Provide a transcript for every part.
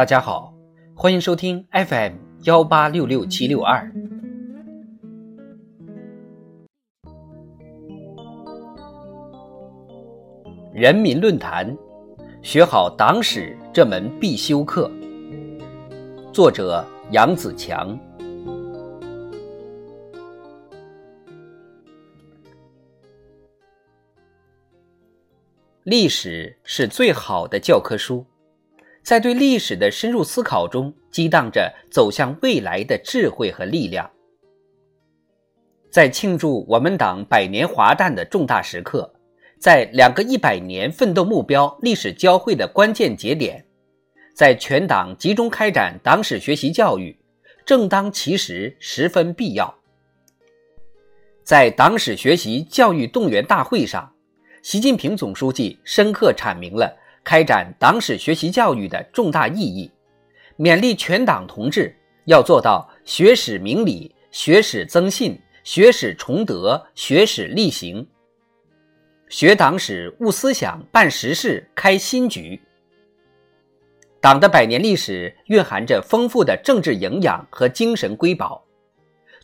大家好，欢迎收听 FM 幺八六六七六二。人民论坛，学好党史这门必修课。作者杨子强。历史是最好的教科书，在对历史的深入思考中，激荡着走向未来的智慧和力量。在庆祝我们党百年华诞的重大时刻，在两个一百年奋斗目标历史交汇的关键节点，在全党集中开展党史学习教育，正当其时，十分必要。在党史学习教育动员大会上。习近平总书记深刻阐明了开展党史学习教育的重大意义，勉励全党同志要做到学史明理、学史增信、学史崇德、学史力行。学党史、悟思想、办实事、开新局。党的百年历史蕴含着丰富的政治营养和精神瑰宝，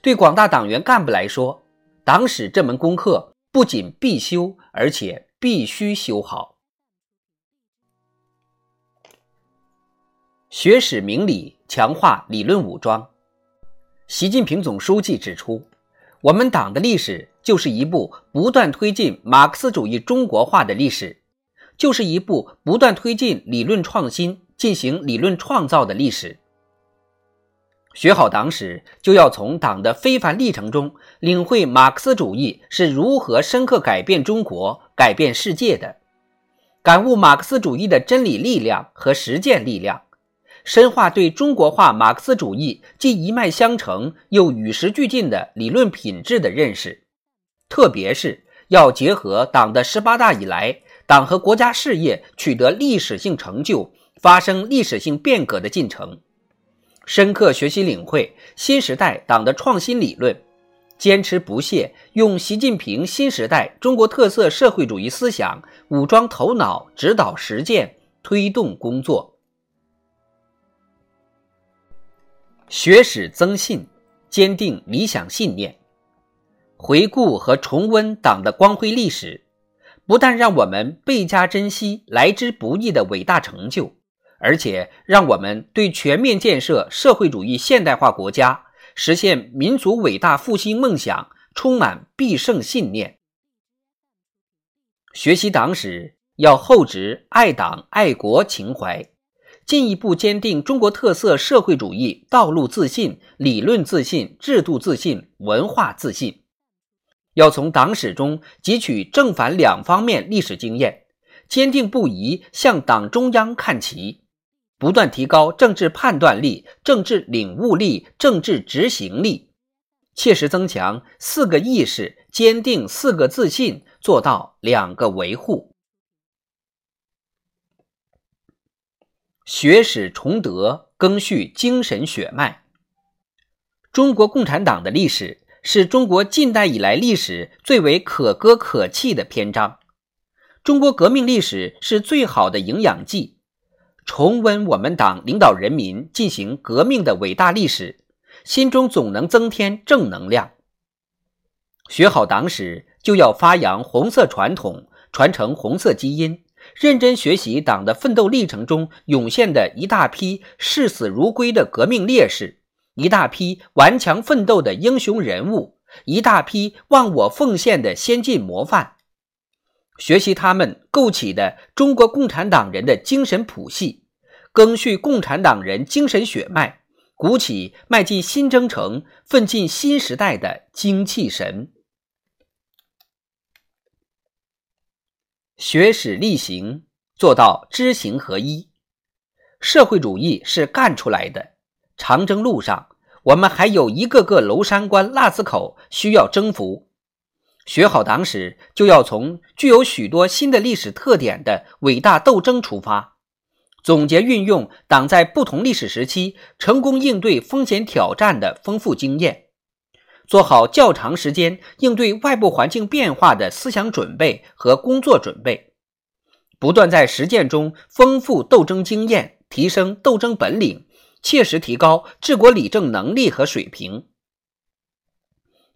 对广大党员干部来说，党史这门功课。不仅必修，而且必须修好。学史明理，强化理论武装。习近平总书记指出，我们党的历史就是一部不断推进马克思主义中国化的历史，就是一部不断推进理论创新、进行理论创造的历史。学好党史，就要从党的非凡历程中领会马克思主义是如何深刻改变中国、改变世界的，感悟马克思主义的真理力量和实践力量，深化对中国化马克思主义既一脉相承又与时俱进的理论品质的认识。特别是要结合党的十八大以来，党和国家事业取得历史性成就、发生历史性变革的进程。深刻学习领会新时代党的创新理论，坚持不懈用习近平新时代中国特色社会主义思想武装头脑，指导实践，推动工作。学史增信，坚定理想信念，回顾和重温党的光辉历史，不但让我们倍加珍惜来之不易的伟大成就。而且，让我们对全面建设社会主义现代化国家、实现民族伟大复兴梦想充满必胜信念。学习党史要厚植爱党爱国情怀，进一步坚定中国特色社会主义道路自信、理论自信、制度自信、文化自信。要从党史中汲取正反两方面历史经验，坚定不移向党中央看齐。不断提高政治判断力、政治领悟力、政治执行力，切实增强四个意识，坚定四个自信，做到两个维护。学史崇德，赓续精神血脉。中国共产党的历史是中国近代以来历史最为可歌可泣的篇章。中国革命历史是最好的营养剂。重温我们党领导人民进行革命的伟大历史，心中总能增添正能量。学好党史，就要发扬红色传统，传承红色基因，认真学习党的奋斗历程中涌现的一大批视死如归的革命烈士，一大批顽强奋斗的英雄人物，一大批忘我奉献的先进模范。学习他们构起的中国共产党人的精神谱系，赓续共产党人精神血脉，鼓起迈进新征程、奋进新时代的精气神。学史力行，做到知行合一。社会主义是干出来的，长征路上，我们还有一个个娄山关、腊子口需要征服。学好党史，就要从具有许多新的历史特点的伟大斗争出发，总结运用党在不同历史时期成功应对风险挑战的丰富经验，做好较长时间应对外部环境变化的思想准备和工作准备，不断在实践中丰富斗争经验，提升斗争本领，切实提高治国理政能力和水平。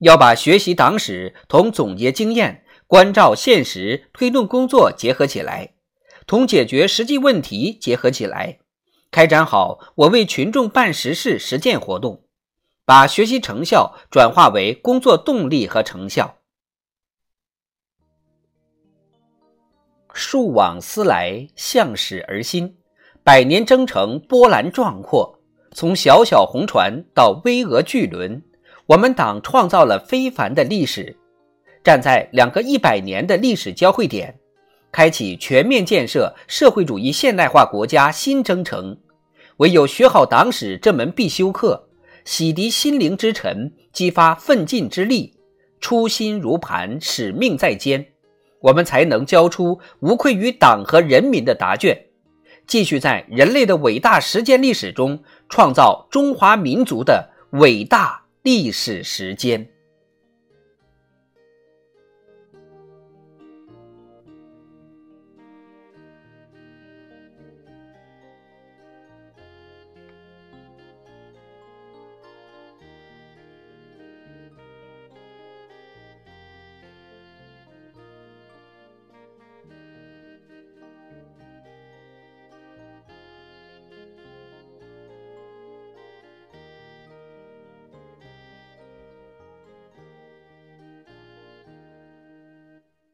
要把学习党史同总结经验、关照现实推动工作结合起来，同解决实际问题结合起来，开展好我为群众办实事实践活动，把学习成效转化为工作动力和成效。树往思来，向史而新，百年征程波澜壮阔，从小小红船到巍峨巨轮。我们党创造了非凡的历史，站在两个一百年的历史交汇点，开启全面建设社会主义现代化国家新征程。唯有学好党史这门必修课，洗涤心灵之尘，激发奋进之力，初心如磐，使命在肩，我们才能交出无愧于党和人民的答卷，继续在人类的伟大实践历史中创造中华民族的伟大。历史时间。